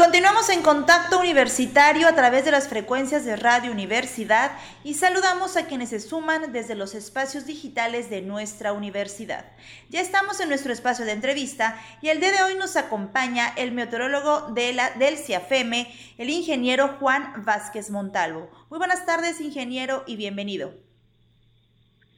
continuamos en contacto universitario a través de las frecuencias de Radio Universidad y saludamos a quienes se suman desde los espacios digitales de nuestra universidad. Ya estamos en nuestro espacio de entrevista y el día de hoy nos acompaña el meteorólogo de la, del CIAFEME, el ingeniero Juan Vázquez Montalvo. Muy buenas tardes, ingeniero, y bienvenido.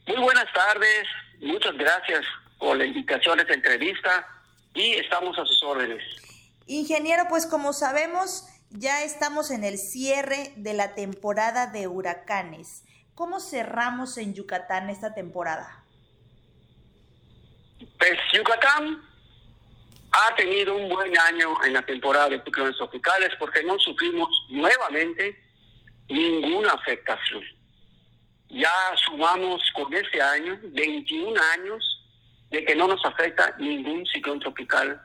Muy buenas tardes, muchas gracias por la invitación a esta entrevista y estamos a sus órdenes. Ingeniero, pues como sabemos, ya estamos en el cierre de la temporada de huracanes. ¿Cómo cerramos en Yucatán esta temporada? Pues Yucatán ha tenido un buen año en la temporada de ciclones tropicales porque no sufrimos nuevamente ninguna afectación. Ya sumamos con este año 21 años de que no nos afecta ningún ciclón tropical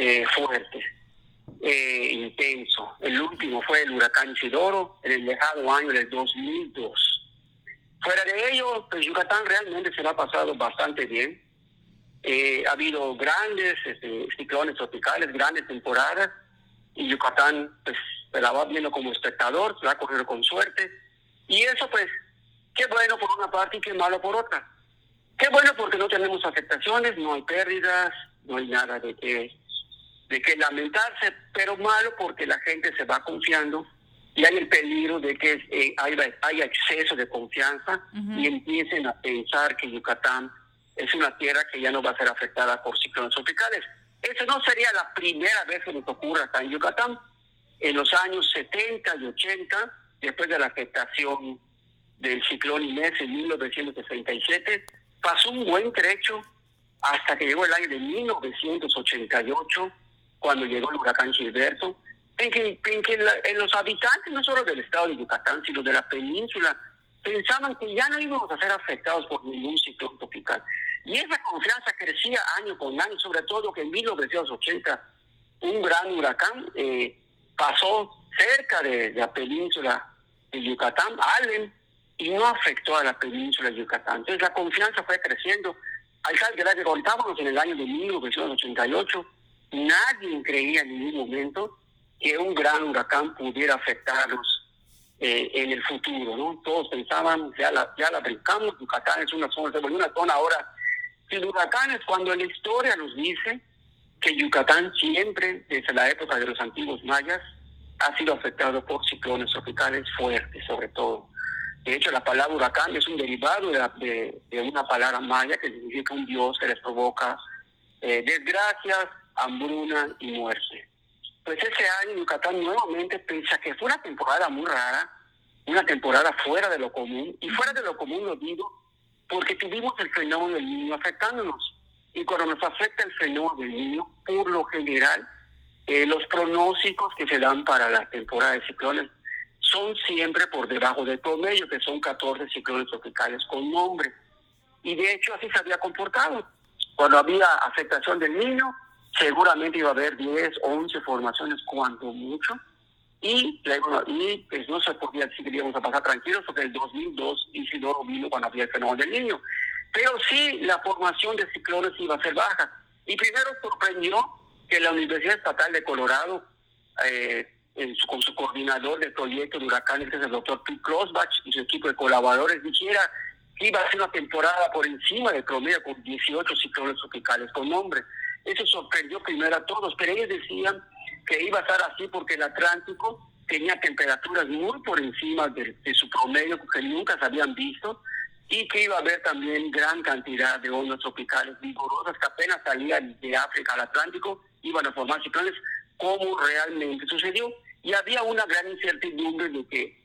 eh, fuerte, eh, intenso. El último fue el huracán Isidoro en el lejano año del 2002. Fuera de ello, pues Yucatán realmente se lo ha pasado bastante bien. Eh, ha habido grandes este, ciclones tropicales, grandes temporadas, y Yucatán pues se la va viendo como espectador, se va a correr con suerte. Y eso pues, qué bueno por una parte y qué malo por otra. Qué bueno porque no tenemos afectaciones, no hay pérdidas, no hay nada de que de que lamentarse, pero malo porque la gente se va confiando y hay el peligro de que eh, haya, exceso de confianza y empiecen a pensar que Yucatán es una tierra que ya no va a ser afectada por ciclones tropicales. Eso no sería la primera vez que nos ocurra acá en Yucatán. En los años 70 y 80, después de la afectación del ciclón Inés en 1967, pasó un buen trecho hasta que llegó el año de 1988 cuando llegó el huracán Gilberto, en que, en los habitantes, no solo del estado de Yucatán, sino de la península, pensaban que ya no íbamos a ser afectados por ningún ciclón tropical. Y esa confianza crecía año con año, sobre todo que en 1980 un gran huracán eh, pasó cerca de, la península de Yucatán, Allen, y no afectó a la península de Yucatán. Entonces la confianza fue creciendo. Alcalde, que contábamos en el año de 1988, Nadie creía en ningún momento que un gran huracán pudiera afectarnos eh, en el futuro, ¿no? Todos pensaban, ya la, ya la brincamos, Yucatán es una zona, se una zona ahora sin huracanes, cuando la historia nos dice que Yucatán siempre, desde la época de los antiguos mayas, ha sido afectado por ciclones tropicales fuertes, sobre todo. De hecho, la palabra huracán es un derivado de, de, una palabra maya que significa un dios que les provoca eh, desgracias, hambruna y muerte. Pues ese año Yucatán nuevamente piensa que fue una temporada muy rara, una temporada fuera de lo común, y fuera de lo común lo digo porque tuvimos el fenómeno del niño afectándonos. Y cuando nos afecta el fenómeno del niño, por lo general, eh, los pronósticos que se dan para la temporada de ciclones son siempre por debajo del promedio, que son 14 ciclones tropicales con nombre. Y de hecho así se había comportado. Cuando había afectación del niño, seguramente iba a haber 10 o 11 formaciones cuanto mucho y, y pues no se podía decir que íbamos a pasar tranquilos porque el 2002 Isidoro vino cuando había el fenómeno del niño. Pero sí la formación de ciclones iba a ser baja. Y primero sorprendió que la Universidad Estatal de Colorado, eh, con su coordinador del proyecto de huracanes, que es el doctor Pete Klossbach, y su equipo de colaboradores, dijera que iba a ser una temporada por encima del promedio con 18 ciclones tropicales con nombre. Eso sorprendió primero a todos, pero ellos decían que iba a estar así porque el Atlántico tenía temperaturas muy por encima de, su promedio que nunca se habían visto y que iba a haber también gran cantidad de ondas tropicales vigorosas que apenas salían de África al Atlántico, iban a formar ciclones, como realmente sucedió. Y había una gran incertidumbre de que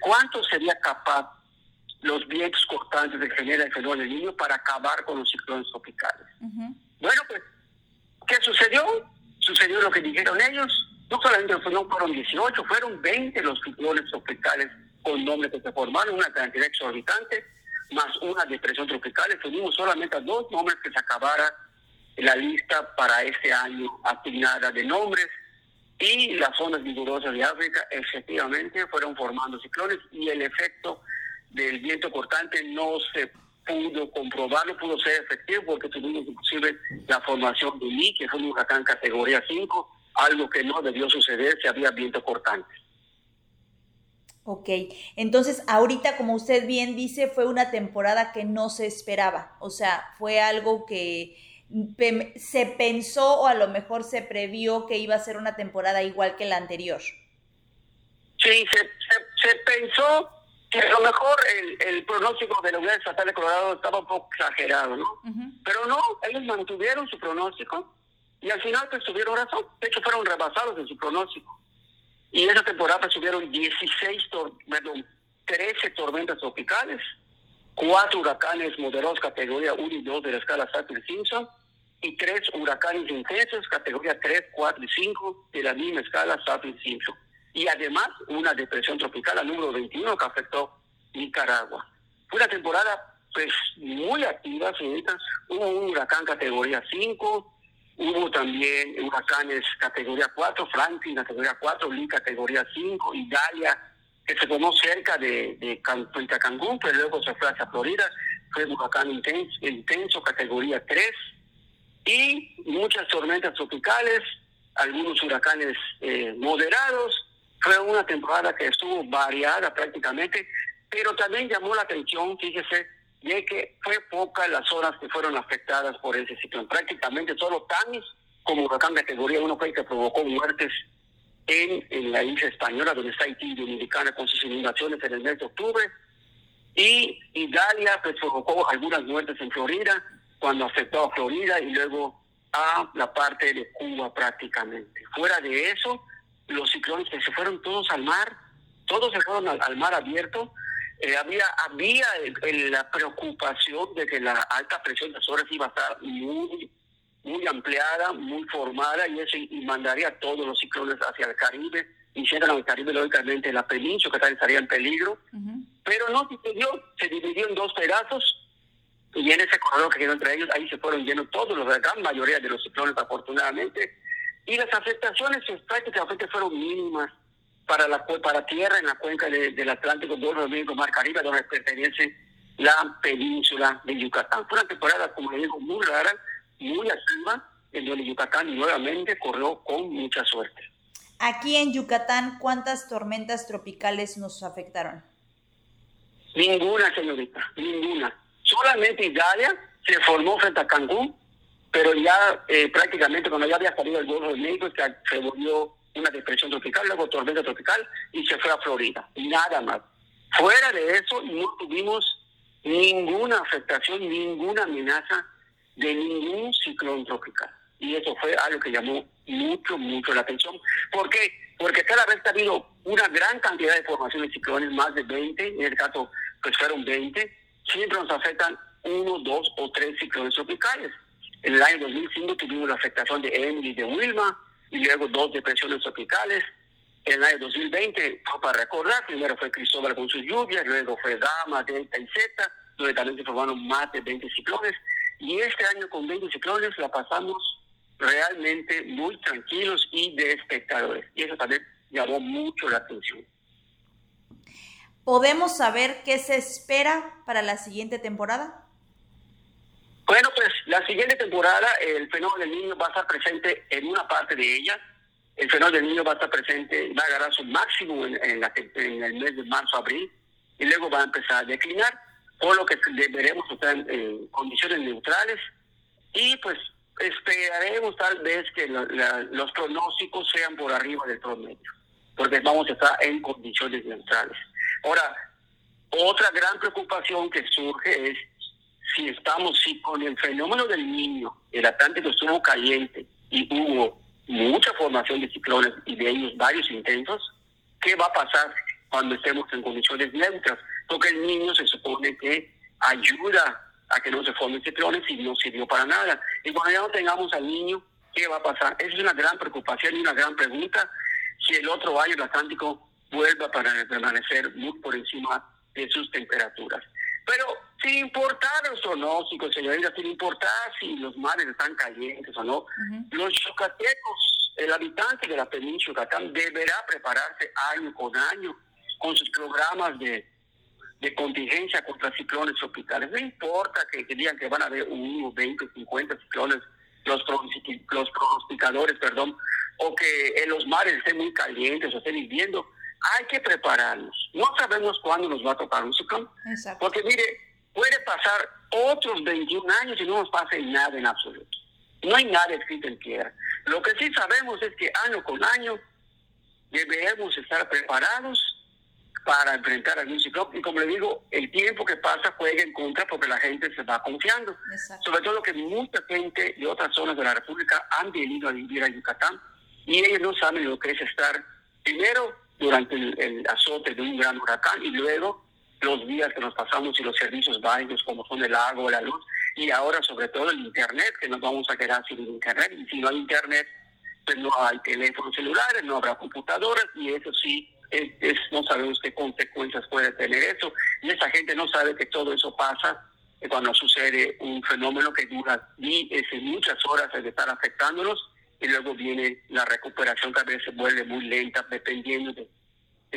cuánto sería capaz los vientos cortantes de genera el fenómeno del niño para acabar con los ciclones tropicales. Bueno, pues, ¿qué sucedió? Sucedió lo que dijeron ellos. No solamente fueron 18, fueron 20 los ciclones tropicales con nombres que se formaron, una cantidad exorbitante, más una depresión tropical. Tuvimos solamente dos nombres que se acabara la lista para este año asignada de nombres. Y las zonas vigorosas de África efectivamente fueron formando ciclones y el efecto del viento cortante no se pudo comprobarlo, pudo ser efectivo porque tuvimos inclusive la formación de Lee, que fue un huracán categoría 5, algo que no debió suceder si había viento cortante. Ok, entonces ahorita como usted bien dice, fue una temporada que no se esperaba, o sea, fue algo que se pensó o a lo mejor se previó que iba a ser una temporada igual que la anterior. Sí, se, pensó a lo mejor el, pronóstico de la Universidad Estatal de Colorado estaba un poco exagerado, ¿no? Pero no, ellos mantuvieron su pronóstico y al final pues tuvieron razón. De hecho, fueron rebasados en su pronóstico. Y esa temporada subieron 16, perdón, 13 tormentas tropicales, cuatro huracanes moderados categoría 1 y 2 de la escala Saffir-Simpson y tres huracanes intensos categoría 3, 4 y 5 de la misma escala Saffir-Simpson. Y además una depresión tropical, la número 21, que afectó Nicaragua. Fue una temporada pues muy activa, señoritas. Hubo un huracán categoría 5, Hubo también huracanes categoría 4, Franklin categoría 4, Lee categoría 5, Italia, que se tomó cerca de, de Cancún, pero luego se fue hacia Florida, fue un huracán intenso, intenso categoría 3, y muchas tormentas tropicales, algunos huracanes eh, moderados. Fue una temporada que estuvo variada prácticamente, pero también llamó la atención, fíjese, de que fue pocas las zonas que fueron afectadas por ese ciclón. Prácticamente solo Tanis, como huracán categoría 1, fue el que provocó muertes en, en la isla española, donde está Haití Dominicana con sus inundaciones en el mes de octubre. Y Italia pues, provocó algunas muertes en Florida, cuando afectó a Florida y luego a la parte de Cuba prácticamente. Fuera de eso, los ciclones que se fueron todos al mar, todos se fueron al mar abierto, eh, había había la preocupación de que la alta presión de horas iba a estar muy muy ampliada, muy formada y eso y mandaría todos los ciclones hacia el Caribe, hicieron al Caribe lógicamente la península que también estaría en peligro, pero no sucedió, se dividió en dos pedazos y en ese corredor que quedó entre ellos, ahí se fueron llenos todos, los, la gran mayoría de los ciclones afortunadamente, y las afectaciones pues, prácticamente fueron mínimas para la para tierra en la cuenca del Atlántico, Golfo de México, Mar Caribe, donde pertenece la península de Yucatán. Fue una temporada, como le digo, muy rara, muy activa, en donde Yucatán nuevamente corrió con mucha suerte. Aquí en Yucatán, ¿cuántas tormentas tropicales nos afectaron? Ninguna, señorita, ninguna. Solamente Italia se formó frente a Cancún, pero ya eh, prácticamente cuando ya había salido el Golfo de México, se volvió una depresión tropical, luego tormenta tropical y se fue a Florida. Nada más. Fuera de eso, no tuvimos ninguna afectación, ninguna amenaza de ningún ciclón tropical. Y eso fue algo que llamó mucho, mucho la atención. ¿Por qué? Porque cada vez ha habido una gran cantidad de formación de ciclones, más de 20, en el caso pues fueron 20, siempre nos afectan uno, dos o tres ciclones tropicales. En el año 2005 tuvimos la afectación de Emily y de Wilma, y luego dos depresiones tropicales. En el año 2020, para recordar, primero fue Cristóbal con sus lluvias, luego fue Gama, Delta y Zeta, donde también se formaron más de 20 ciclones. Y este año con 20 ciclones la pasamos realmente muy tranquilos y de espectadores. Y eso también llamó mucho la atención. ¿Podemos saber qué se espera para la siguiente temporada? Bueno, pues la siguiente temporada el fenómeno del niño va a estar presente en una parte de ella. El fenómeno del niño va a estar presente, va a agarrar su máximo en, el mes de marzo-abril y luego va a empezar a declinar, por lo que deberemos estar en condiciones neutrales y pues esperaremos tal vez que los pronósticos sean por arriba del promedio, porque vamos a estar en condiciones neutrales. Ahora, otra gran preocupación que surge es si estamos, si con el fenómeno del niño el Atlántico estuvo caliente y hubo mucha formación de ciclones y de ellos varios intentos, ¿qué va a pasar cuando estemos en condiciones neutras? Porque el niño se supone que ayuda a que no se formen ciclones y no sirvió para nada. Y cuando ya no tengamos al niño, ¿qué va a pasar? Esa es una gran preocupación y una gran pregunta. Si el otro año el Atlántico vuelve a permanecer muy por encima de sus temperaturas. Pero sin importar los pronósticos, señoritas, sin importar si los mares están calientes o no, los yucatecos, el habitante de la península Yucatán deberá prepararse año con año con sus programas de, de contingencia contra ciclones tropicales. No importa que, digan que van a haber uno, 20, 50 ciclones, los, los pronosticadores, perdón, o que en los mares estén muy calientes o estén hirviendo, hay que prepararnos. No sabemos cuándo nos va a tocar un ciclón. Porque mire, pasar otros 21 años y no nos pase nada en absoluto. No hay nada escrito en tierra. Lo que sí sabemos es que año con año debemos estar preparados para enfrentar algún ciclón. Y como le digo, el tiempo que pasa juega en contra porque la gente se va confiando. Sobre todo que mucha gente de otras zonas de la República han venido a vivir a Yucatán y ellos no saben lo que es estar primero durante el, azote de un gran huracán y luego los días que nos pasamos y los servicios básicos como son el agua, la luz y ahora sobre todo el internet, que nos vamos a quedar sin internet y si no hay internet pues no hay teléfonos celulares, no habrá computadoras y eso sí es, no sabemos qué consecuencias puede tener eso y esa gente no sabe que todo eso pasa cuando sucede un fenómeno que dura muchas horas de estar afectándonos y luego viene la recuperación que a veces vuelve muy lenta dependiendo de,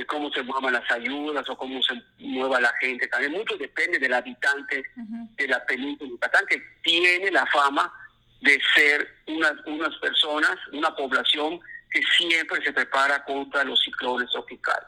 cómo se muevan las ayudas o cómo se mueva la gente. También. Mucho depende del habitante de la península de Yucatán, que tiene la fama de ser unas, unas personas, una población que siempre se prepara contra los ciclones tropicales.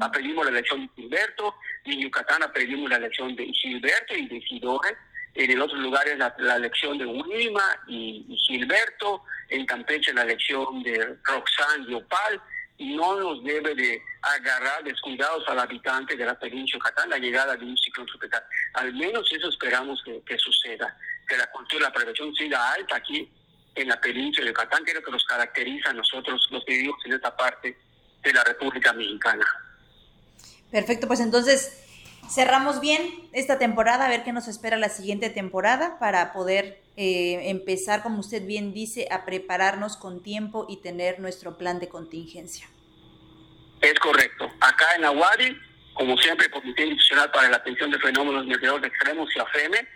Aprendimos la elección de Gilberto, y en Yucatán aprendimos la elección de Gilberto y de Sidore, en el otro lugares la, la elección de Wilma y, Gilberto, en Campeche la elección de Roxanne y Opal, y no nos debe de agarrar descuidados al habitante de la península Yucatán la llegada de un ciclón tropical. Al menos eso esperamos que, suceda, que la cultura de la prevención siga alta aquí en la península de Yucatán, que es lo que nos caracteriza a nosotros los que vivimos en esta parte de la República Mexicana. Perfecto, pues entonces cerramos bien esta temporada, a ver qué nos espera la siguiente temporada para poder eh, empezar, como usted bien dice, a prepararnos con tiempo y tener nuestro plan de contingencia. Es correcto. Acá en Aguadi, como siempre, Comité Institucional para la Atención de Fenómenos Meteorológicos Extremos y AFEME,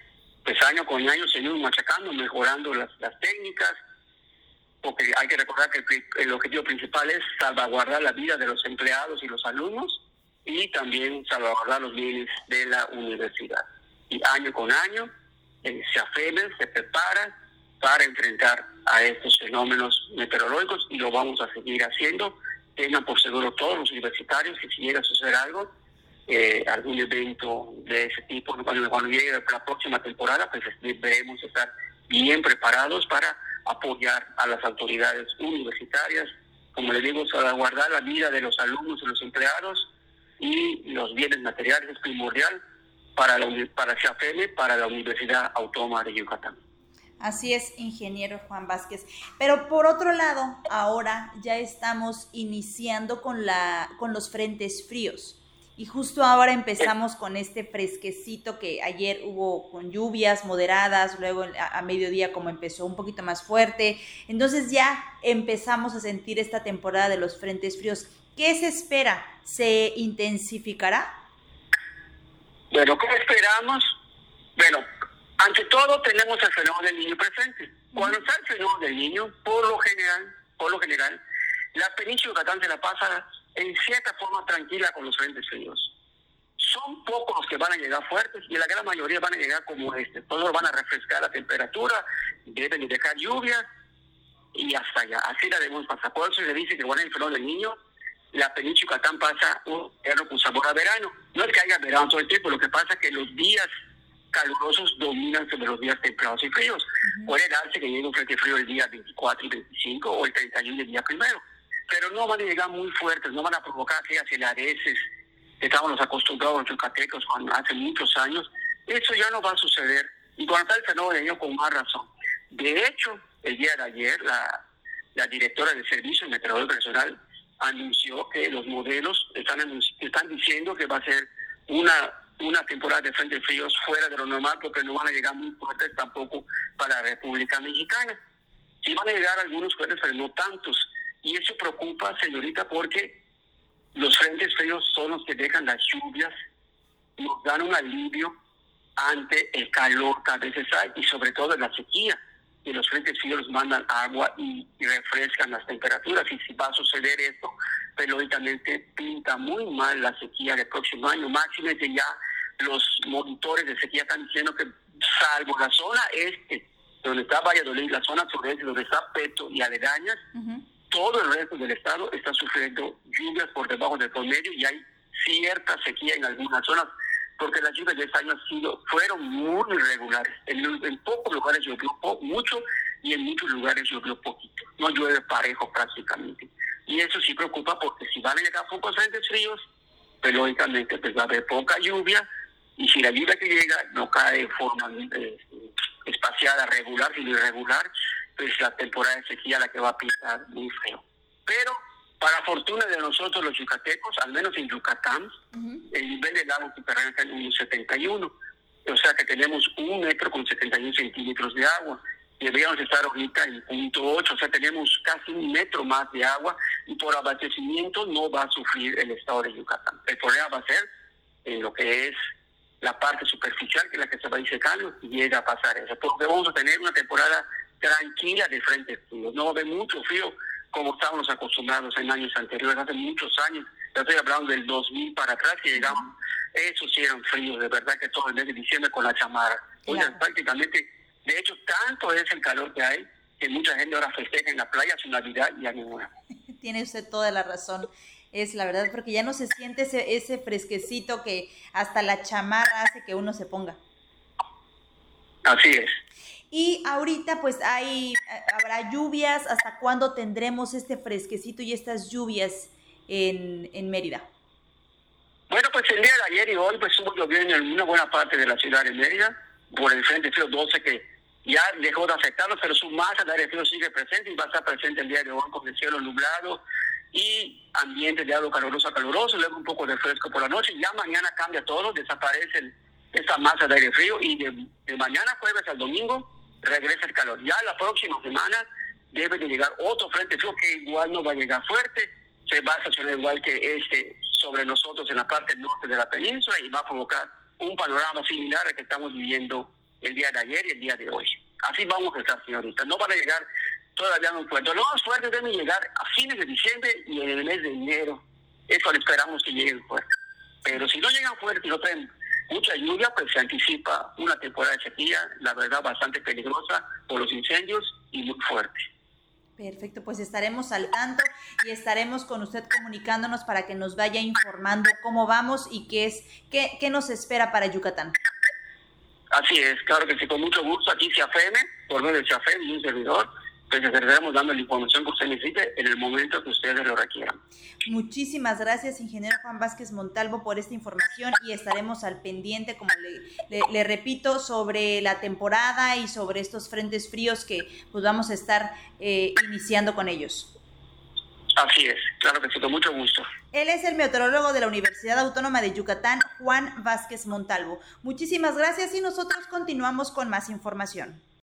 pues año con año seguimos machacando, mejorando las, las técnicas, porque hay que recordar que el objetivo principal es salvaguardar la vida de los empleados y los alumnos y también salvaguardar los bienes de la universidad. Y año con año eh, se afemen, se preparan para enfrentar a estos fenómenos meteorológicos y lo vamos a seguir haciendo. Tengan por seguro todos los universitarios que si llega a suceder algo, eh, algún evento de ese tipo, cuando, cuando llegue la próxima temporada, pues debemos estar bien preparados para apoyar a las autoridades universitarias, como le digo, salvaguardar la vida de los alumnos y los empleados y los bienes materiales es primordial para la para para la Universidad Autónoma de Yucatán. Así es, ingeniero Juan Vázquez. Pero por otro lado, ahora ya estamos iniciando con la con los frentes fríos. Y justo ahora empezamos con este fresquecito que ayer hubo con lluvias moderadas, luego a, mediodía como empezó un poquito más fuerte. Entonces ya empezamos a sentir esta temporada de los frentes fríos. ¿Qué se espera? ¿Se intensificará? Bueno, ¿qué esperamos? Bueno, ante todo tenemos el fenómeno del niño presente. Cuando está el fenómeno del niño, por lo general, por lo general, la península de Yucatán se la pasa en cierta forma tranquila con los frentes fríos. Son pocos los que van a llegar fuertes y la gran mayoría van a llegar como este. Todos van a refrescar la temperatura, deben dejar lluvia y hasta allá. Así la debemos pasar. Por eso se dice que bueno, el fenómeno del niño la península Yucatán pasa un perro con sabor a verano. No es que haya verano todo el tiempo, lo que pasa es que los días calurosos dominan sobre los días templados y fríos. Puede darse que llegue un frente frío el día 24 y 25 o el 31 del día primero, pero no van a llegar muy fuertes, no van a provocar aquellas heladeces que estábamos acostumbrados los yucatecos hace muchos años. Eso ya no va a suceder. Y cuando está el fenómeno con más razón. De hecho, el día de ayer, la, la directora del Servicio Meteorológico Nacional anunció que los modelos están, están diciendo que va a ser una, una temporada de frente fríos fuera de lo normal porque no van a llegar muy fuertes tampoco para la República Mexicana. Sí van a llegar algunos fuertes, pero no tantos. Y eso preocupa, señorita, porque los frentes fríos son los que dejan las lluvias, nos dan un alivio ante el calor que a veces hay y sobre todo en la sequía y los frentes fríos mandan agua y, refrescan las temperaturas. Y si va a suceder esto, periódicamente pinta muy mal la sequía del próximo año. Máximo que ya los monitores de sequía están diciendo que salvo la zona este, donde está Valladolid, la zona sureste, donde está Peto y aledañas, todo todo el resto del estado está sufriendo lluvias por debajo del promedio y hay cierta sequía en algunas zonas porque las lluvias de este año han sido, fueron muy irregulares. En, pocos lugares llovió mucho y en muchos lugares llovió poquito. No llueve parejo prácticamente. Y eso sí preocupa porque si van a llegar pocos frentes fríos, pues lógicamente pues va a haber poca lluvia y si la lluvia que llega no cae de forma eh, espaciada regular, sino irregular, pues la temporada de sequía la que va a pisar muy feo. Pero para fortuna de nosotros los yucatecos, al menos en Yucatán, el nivel del lago subterráneo está en 1,71. O sea que tenemos un metro con 71 centímetros de agua. Deberíamos estar ahorita en punto 8, o sea, tenemos casi un metro más de agua y por abastecimiento no va a sufrir el estado de Yucatán. El problema va a ser en lo que es la parte superficial, que es la que se va a ir secando, y llega a pasar eso. Porque vamos a tener una temporada tranquila de frente frío. No va a haber mucho frío como estábamos acostumbrados en años anteriores, hace muchos años. Ya estoy hablando del 2000 para atrás que llegamos. Esos sí eran fríos, de verdad que todo el mes de diciembre con la chamarra. prácticamente, de hecho, tanto es el calor que hay que mucha gente ahora festeja en la playa su Navidad y Año Nuevo. Tiene usted toda la razón es la verdad, porque ya no se siente ese, ese fresquecito que hasta la chamarra hace que uno se ponga. Así es. Y ahorita pues hay, habrá lluvias, ¿hasta cuándo tendremos este fresquecito y estas lluvias en, Mérida? Bueno, pues el día de ayer y hoy pues estuvo lloviendo en una buena parte de la ciudad de Mérida, por el frente frío 12 que ya dejó de afectarnos, pero su masa de aire frío sigue presente y va a estar presente el día de hoy con el cielo nublado, y ambiente de agua caluroso a caluroso, luego un poco de fresco por la noche, ya mañana cambia todo, desaparece esa masa de aire frío y de, mañana jueves al domingo regresa el calor. Ya la próxima semana debe de llegar otro frente frío que igual no va a llegar fuerte, se va a estacionar igual que este sobre nosotros en la parte norte de la península y va a provocar un panorama similar al que estamos viviendo el día de ayer y el día de hoy. Así vamos a estar, señorita. No van a llegar todavía no puedo. Los más fuertes deben llegar a fines de diciembre y en el mes de enero. Eso lo esperamos que lleguen fuertes. Pero si no llegan fuertes y no traen mucha lluvia, pues se anticipa una temporada de sequía, la verdad, bastante peligrosa por los incendios y muy fuerte. Perfecto, pues estaremos al tanto y estaremos con usted comunicándonos para que nos vaya informando cómo vamos y qué es qué, qué nos espera para Yucatán. Así es, claro que sí, con mucho gusto. Aquí se afeme, por medio de y un servidor, pues estaremos dando la información que usted necesite en el momento que ustedes lo requieran. Muchísimas gracias, ingeniero Juan Vázquez Montalvo, por esta información y estaremos al pendiente, como le, le, repito, sobre la temporada y sobre estos frentes fríos que pues vamos a estar eh, iniciando con ellos. Así es, claro que sí, con mucho gusto. Él es el meteorólogo de la Universidad Autónoma de Yucatán, Juan Vázquez Montalvo. Muchísimas gracias y nosotros continuamos con más información.